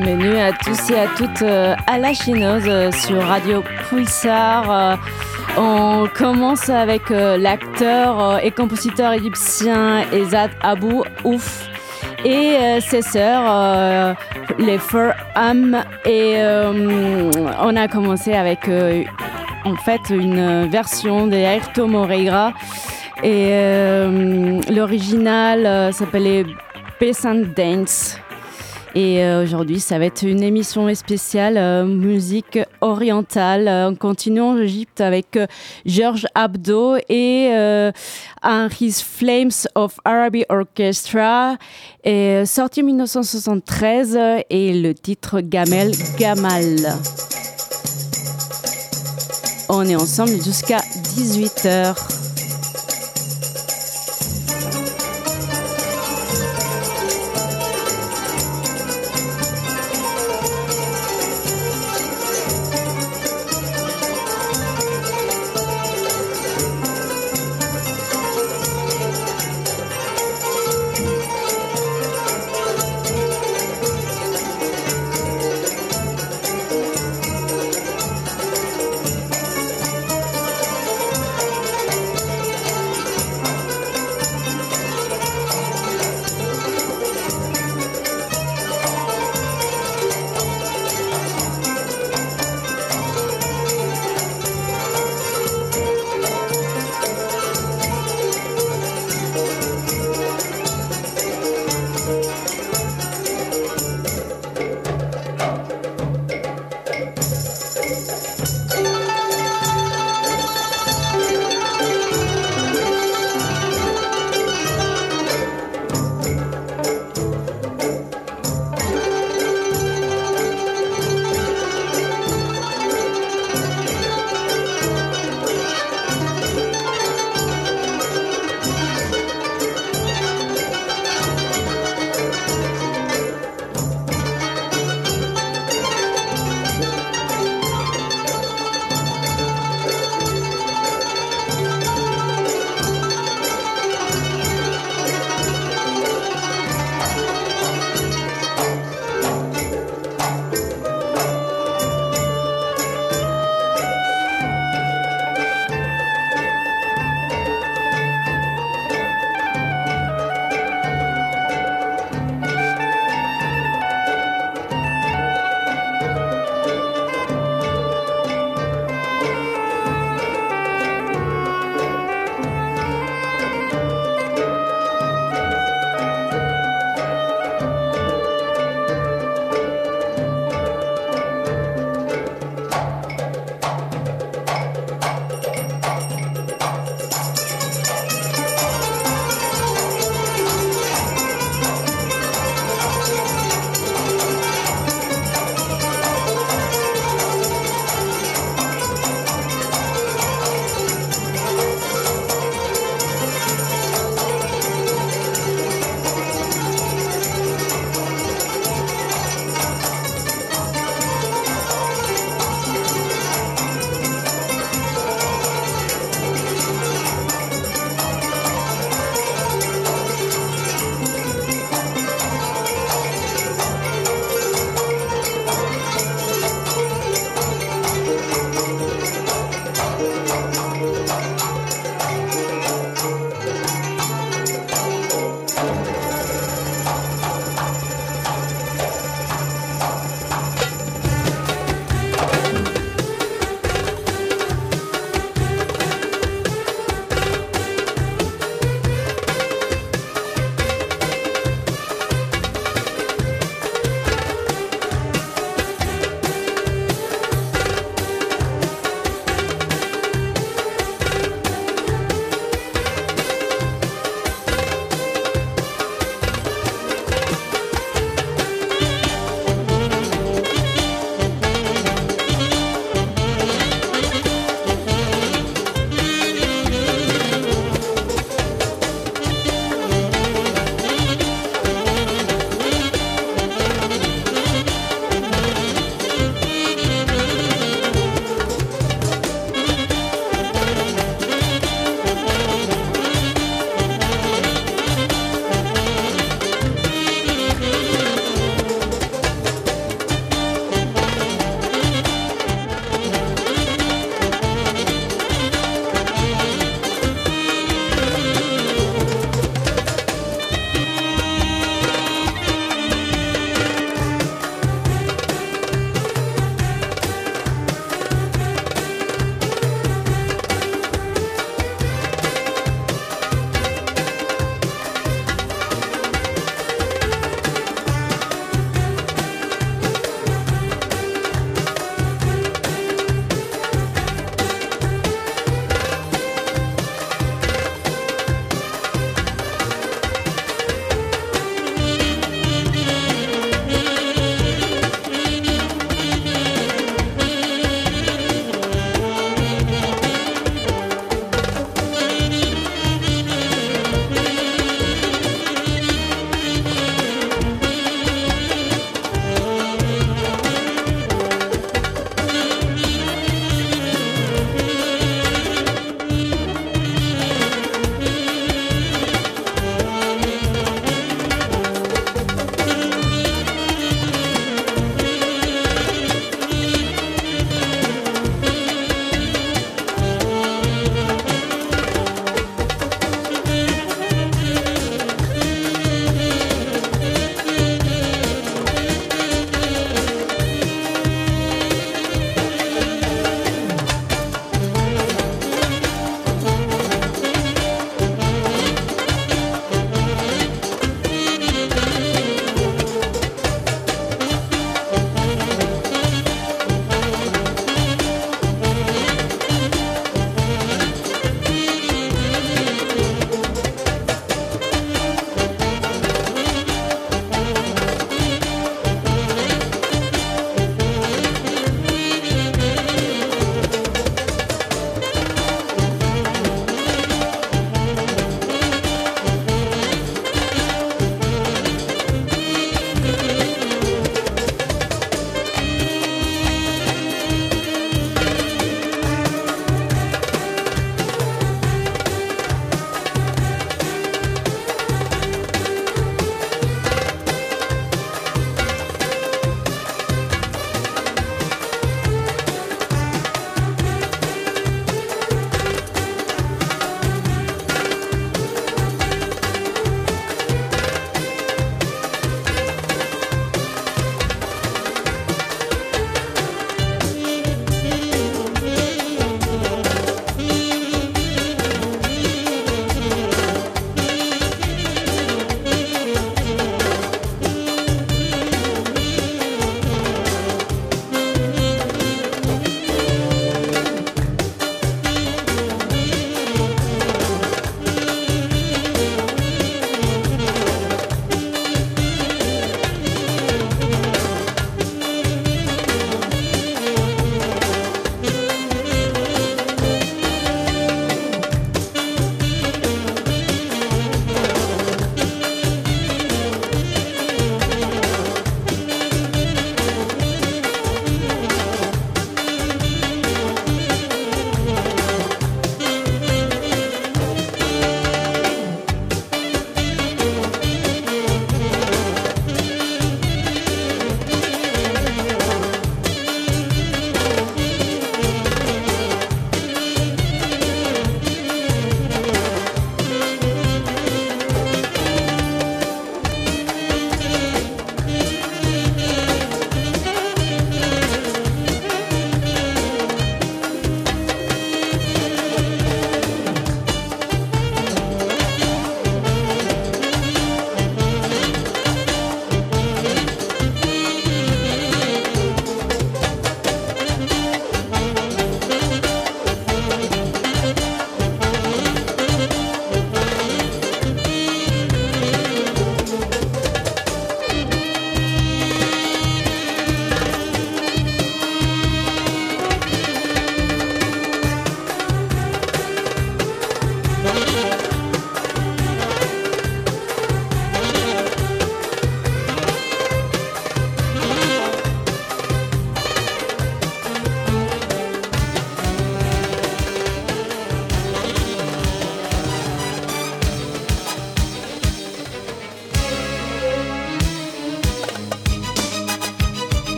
Bienvenue à tous et à toutes euh, à la chinoise euh, sur Radio Pulsar. Euh, on commence avec l'acteur et compositeur égyptien Ezad Abou Ouf et ses sœurs, les Fur Am. Et on a commencé avec en fait une version de Ayrton Moreira. Et l'original s'appelait Peasant Dance. Et euh, aujourd'hui, ça va être une émission spéciale euh, musique orientale. On continue en Égypte avec George Abdo et His Flames of Arabic Orchestra, et, sorti en 1973 et le titre Gamel Gamal. On est ensemble jusqu'à 18h.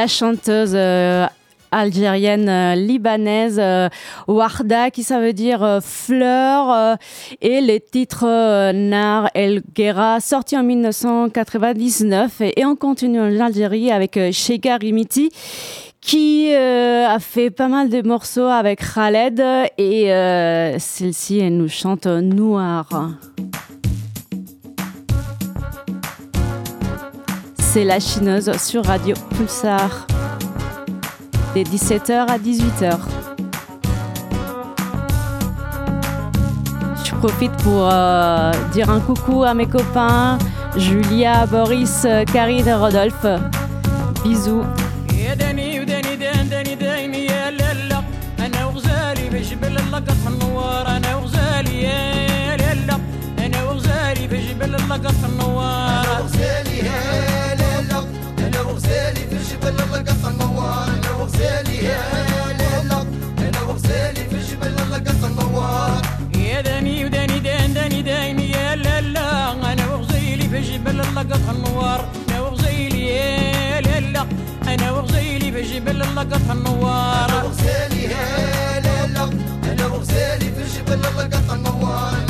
La chanteuse euh, algérienne euh, libanaise euh, Warda qui ça veut dire fleur et les titres Nar El Guerra sorti en 1999 et, on continue en Algérie avec Sheikha Rimiti qui a fait pas mal de morceaux avec Khaled et celle-ci elle nous chante Noir. c'est La Chineuse sur Radio Pulsar. Des 17h à 18h. Je profite pour euh, dire un coucou à mes copains Julia, Boris, Karine et Rodolphe. Bisous. وغزالي النوار أنا وغزيلي يا لالا أنا وغزيلي في بجبل اللقط النوار. أنا وغزيلي يا لالا أنا وغزيلي في جبل اللقط النوار.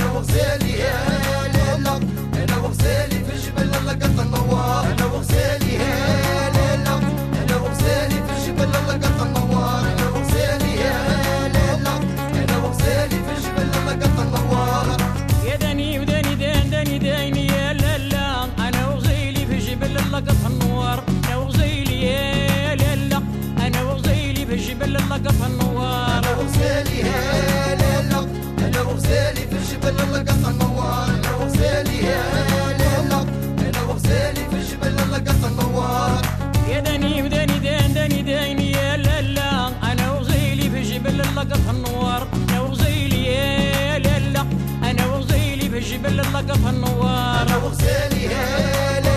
داني داني يا لالا أنا وزيلي في جبل اللقط النوار. أنا وزيلي يا لالا أنا وزيلي في جبل اللقط النوار. أنا وزيلي يا لالا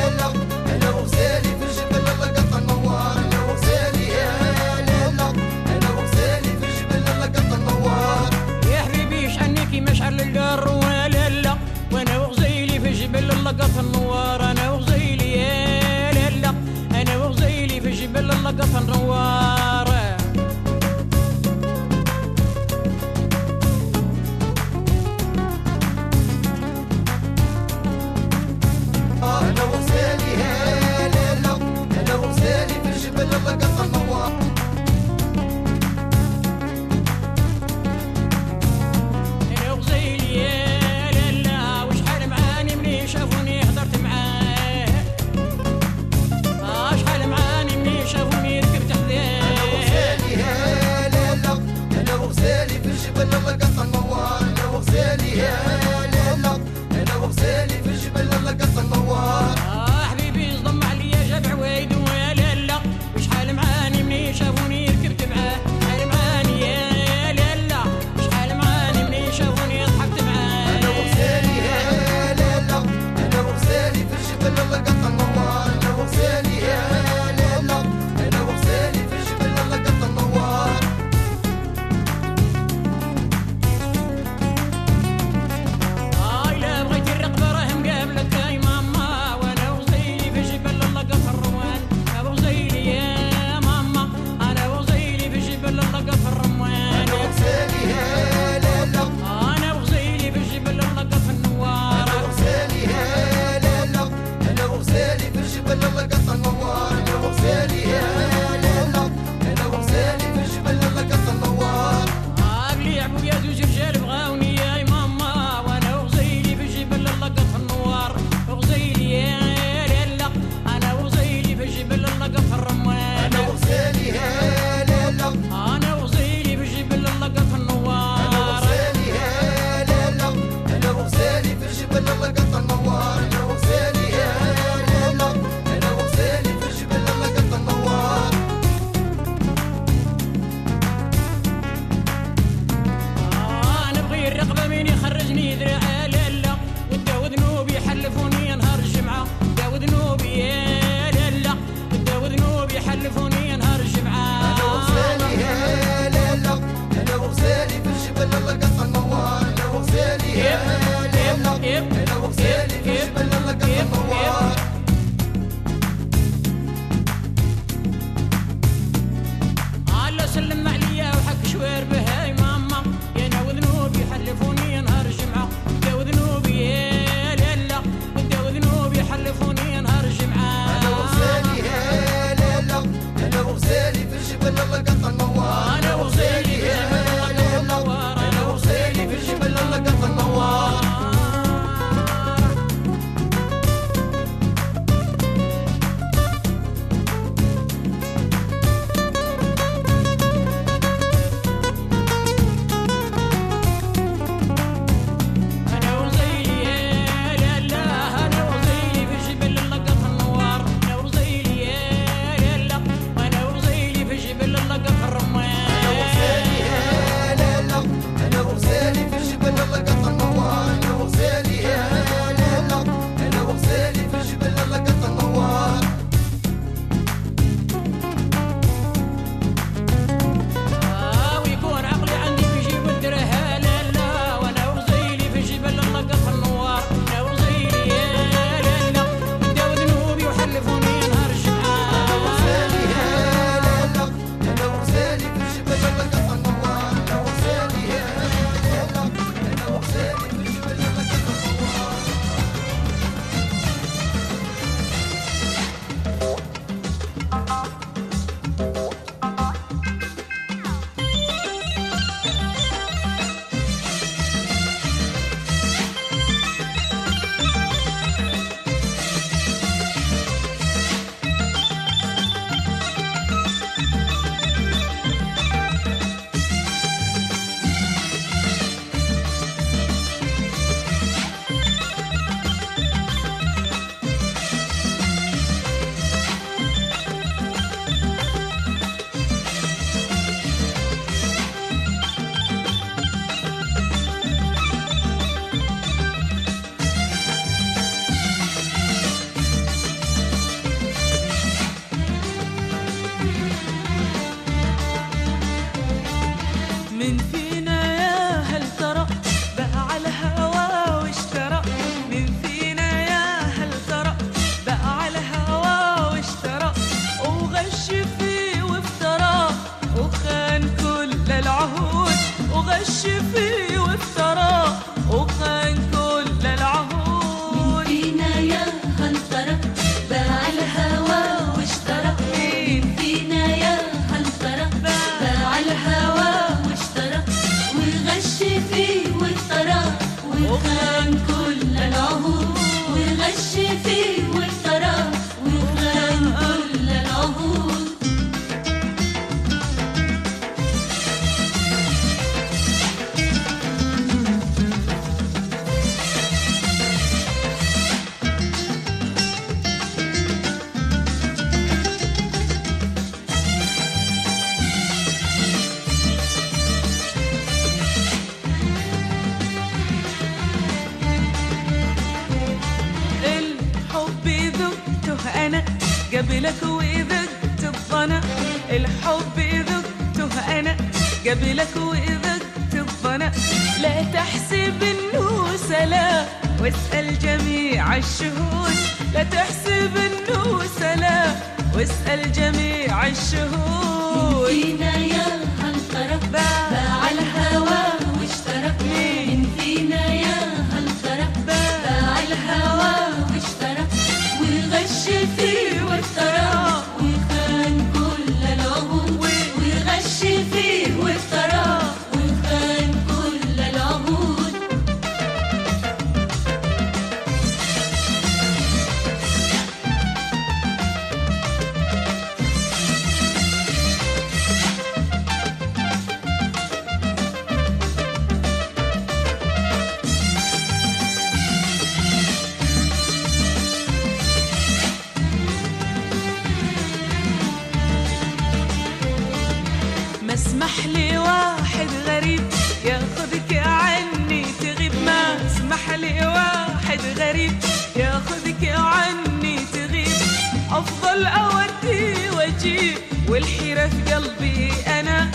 والحيرة في قلبي أنا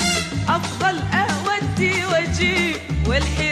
أفضل أودي وأجيب والحيرة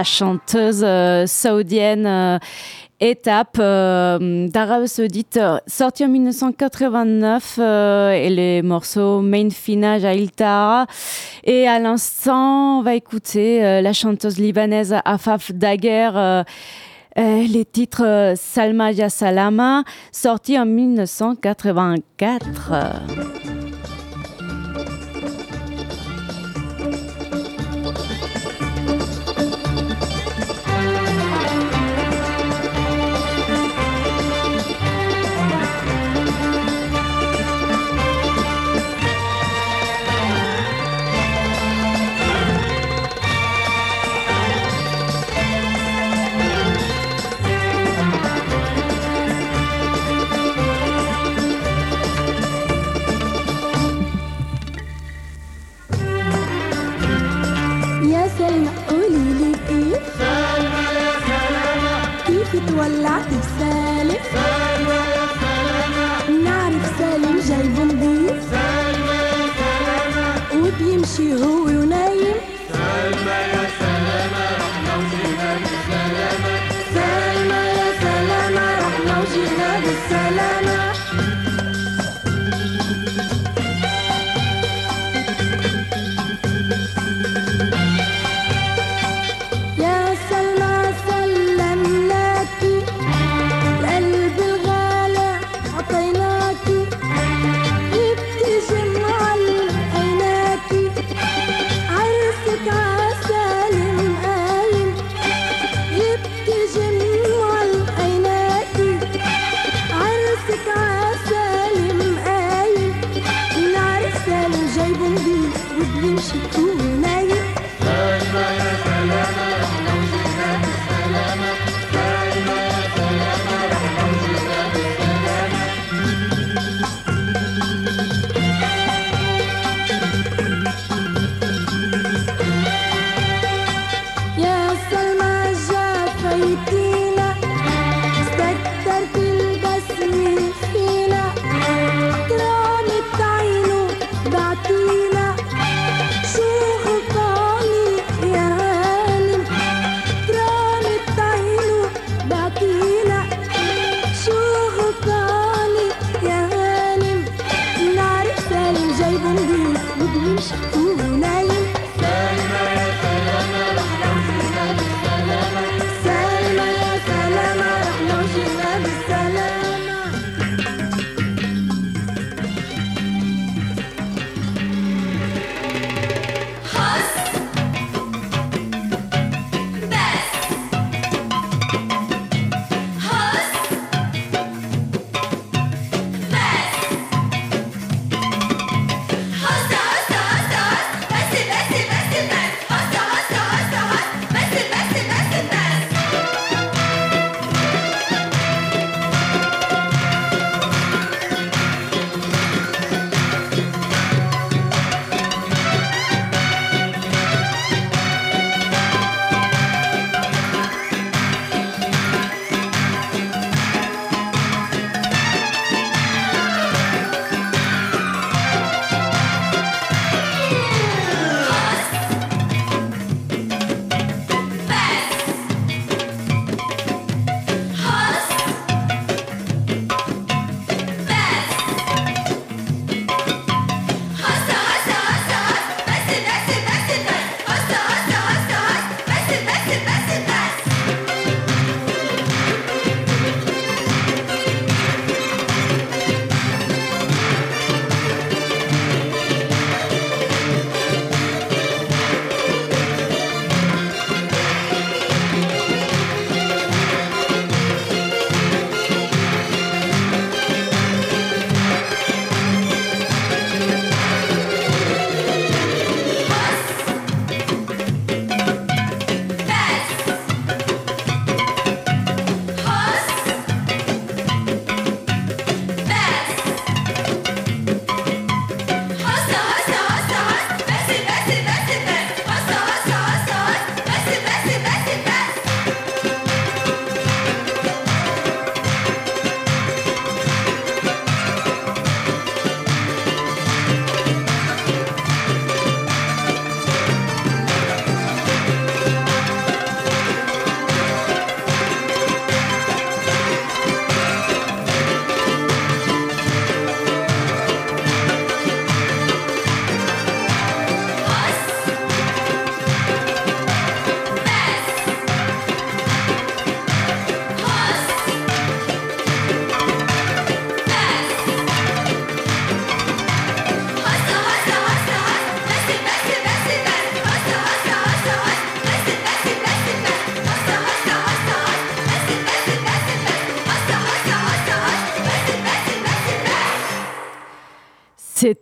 la chanteuse euh, saoudienne étape euh, euh Saoudite sortie en 1989 euh, et les morceaux Main Fina Jail Tahara et à l'instant on va écouter la chanteuse libanaise Afaf Daguerre les titres Salma Ya Salama sorti en 1984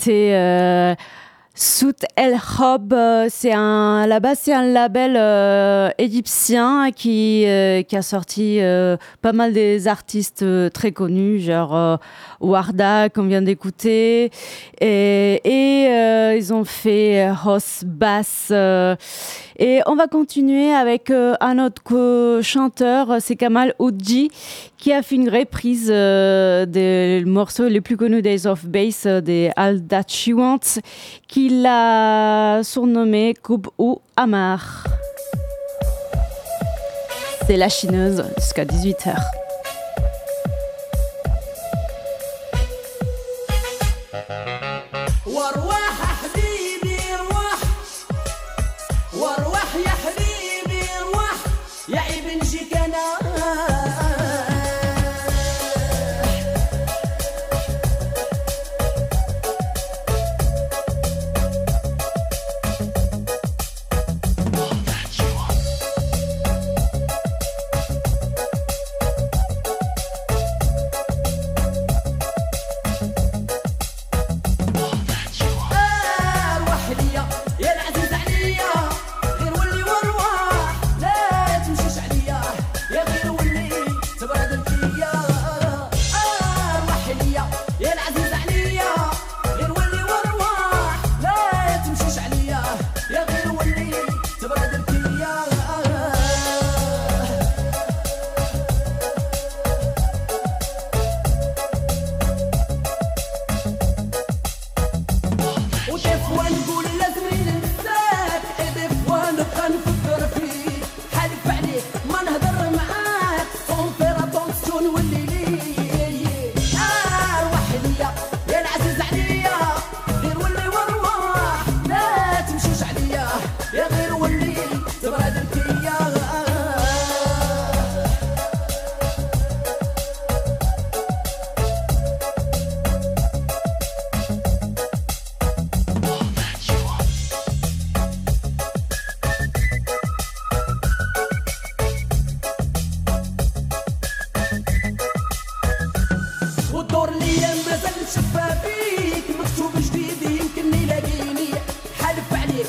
c'est euh, Sout El Hob. Euh, c'est un là-bas, c'est un label euh, égyptien qui a sorti pas mal des artistes très connus, genre Warda qu'on vient d'écouter, et, ils ont fait Hoss Bass. et on va continuer avec un autre chanteur, c'est Kamal Oudji qui a fait une reprise euh, des morceaux les plus connus Days of Bass euh, des All That She Wants, qu'il a surnommé Coupe ou Amar. C'est la chineuse jusqu'à 18h.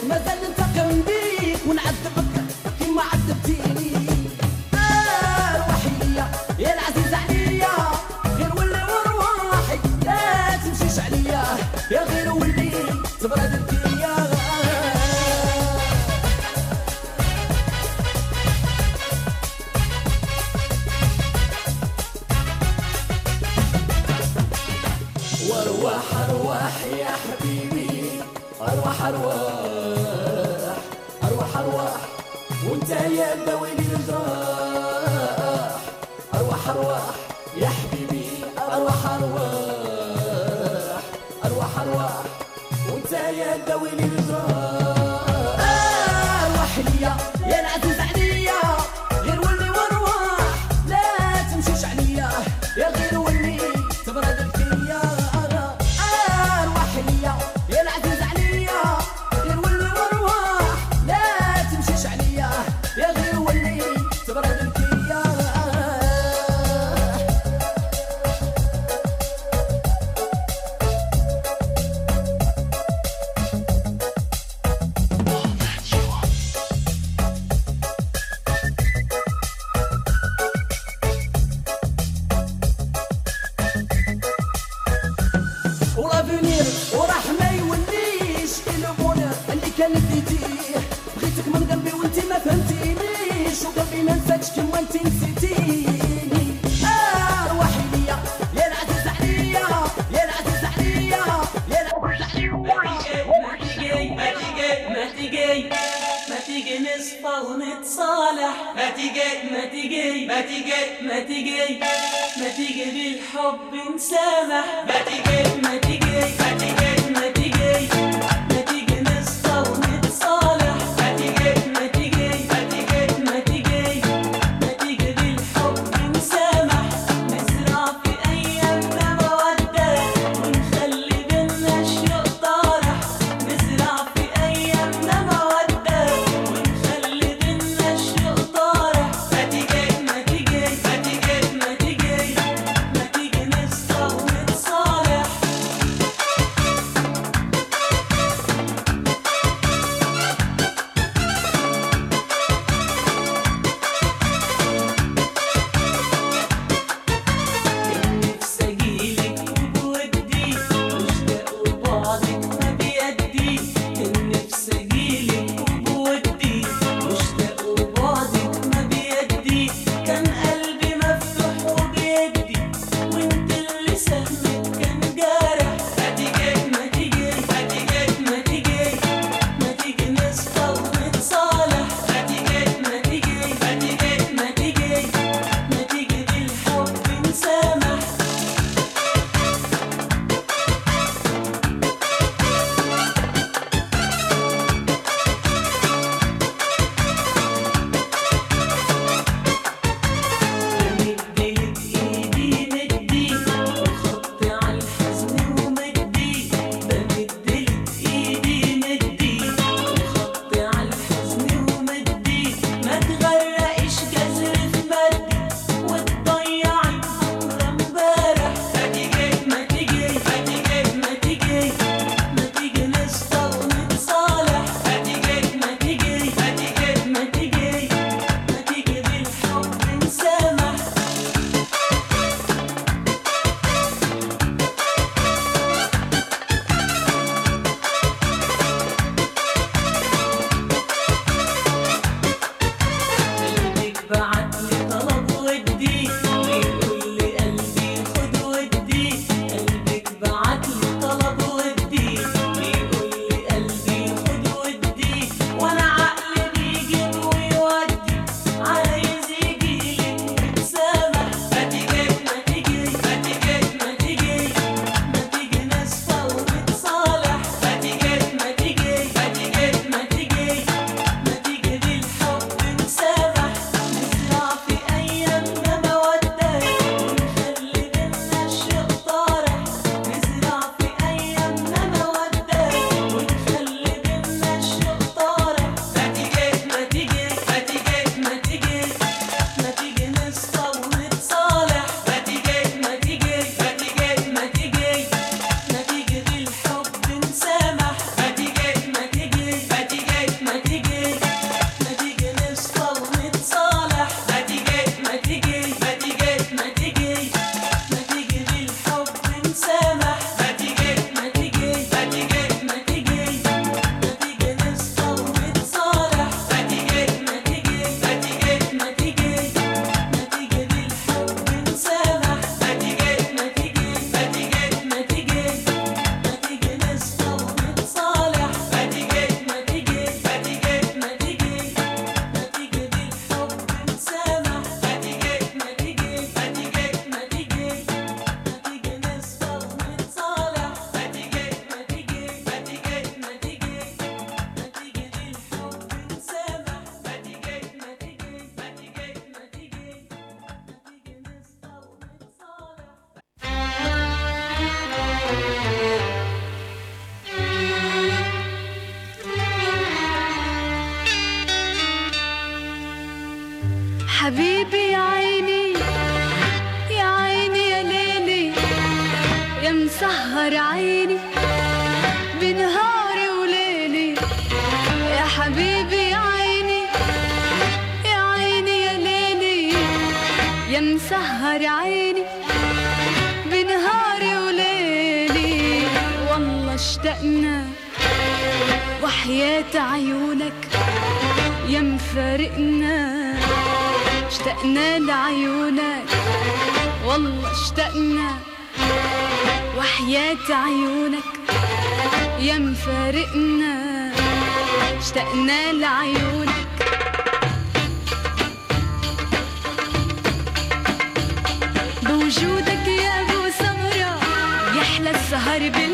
مازال ننتقم بيك ونعذب ما تيجي بالحب نسامح. ما تيجي ما تيجي عيونك يا مفارقنا اشتقنا لعيونك. بوجودك يا ابو سمره يحلى السهر بال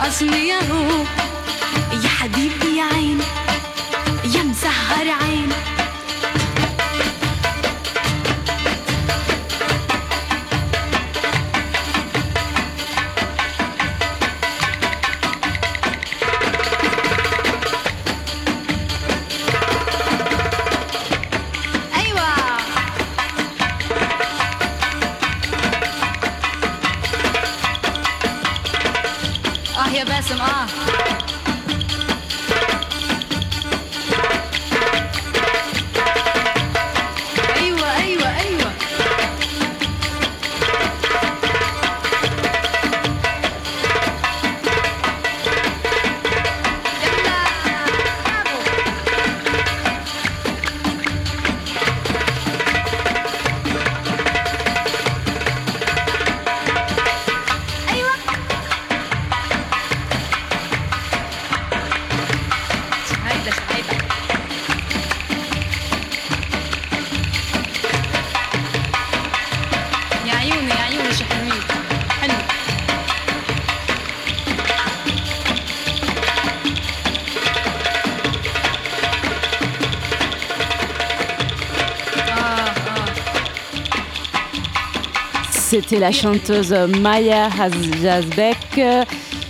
اسمي يا روح يا حبيبي يا عيني. c'était la chanteuse Maya Hazbek,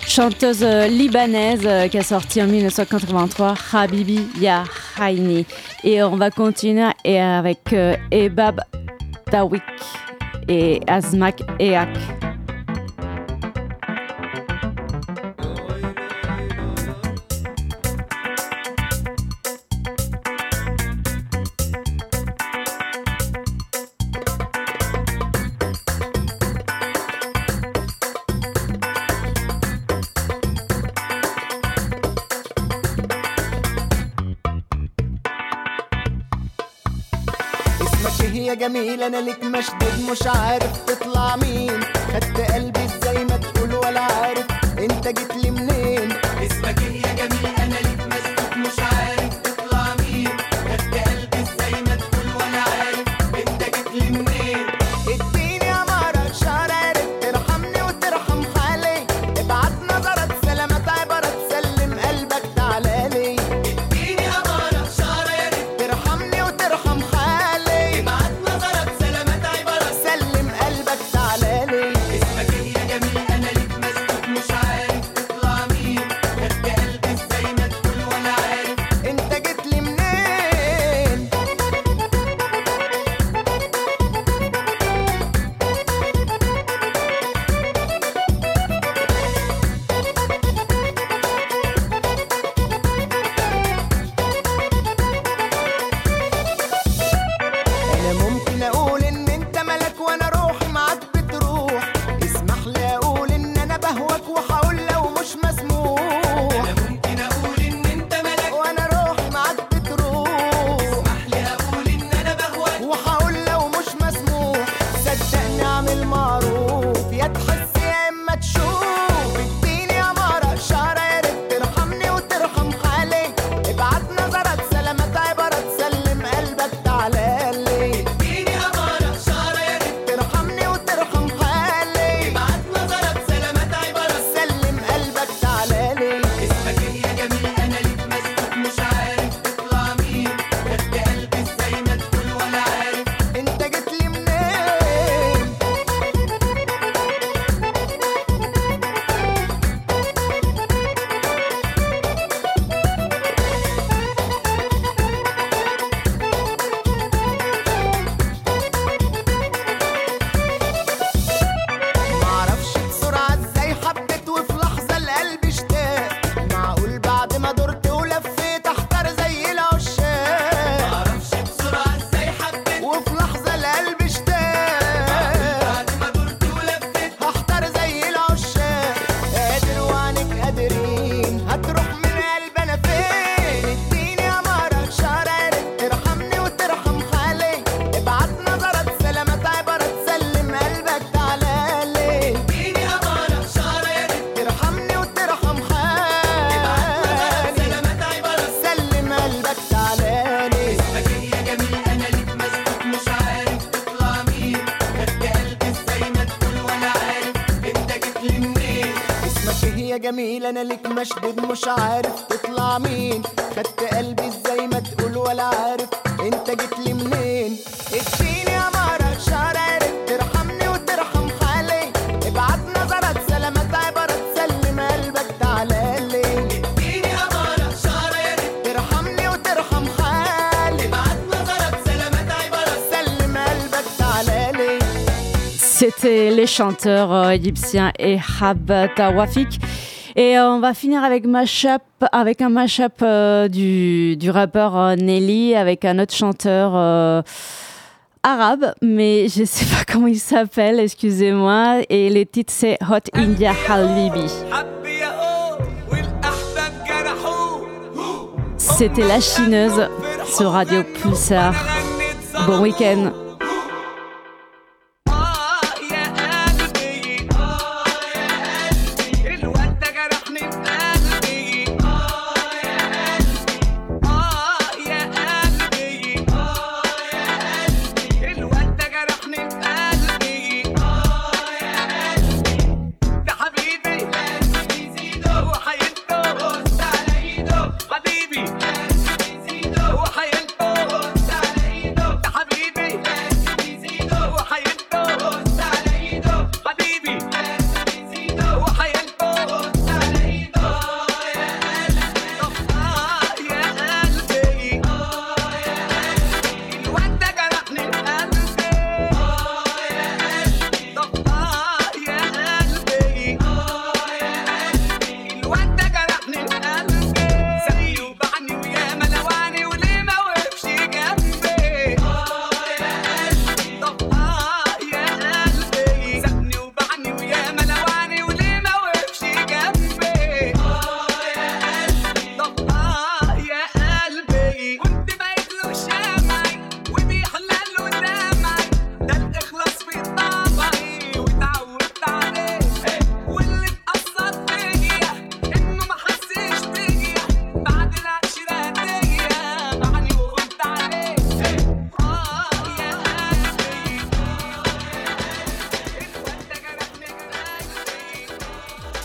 chanteuse libanaise qui a sorti en 1983 Habibi Yahaini. Et on va continuer avec euh, Ebab Dawik et Azmak Eak. جميل أنا لك مشدود مش عارف تطلع مين. خدت قلبي إزاي ما تقول ولا عارف. أنت جيت لي مشدود مش عارف تطلع مين. خدت قلبي إزاي ما تقول ولا عارف. انت جيت لي منين؟ اديني يا مرض شعر عارف ترحمني وترحم حالي ابعت نظرات سلامات عبارات سلم قلبك. تعالى لي. اديني يا مرض شعر عارف ترحمني وترحم حالي ابعت نظرات سلامات عبارات سلم قلبك. تعالى لي. C'était les chanteurs euh, égyptiens et Tawafik. Et euh, on va finir avec avec un mashup euh, du, rappeur euh, Nelly avec un autre chanteur arabe, mais je sais pas comment il s'appelle, excusez-moi. Et le titre c'est Hot India Habibi. C'était La Chineuse sur Radio Pulsar. Bon week-end.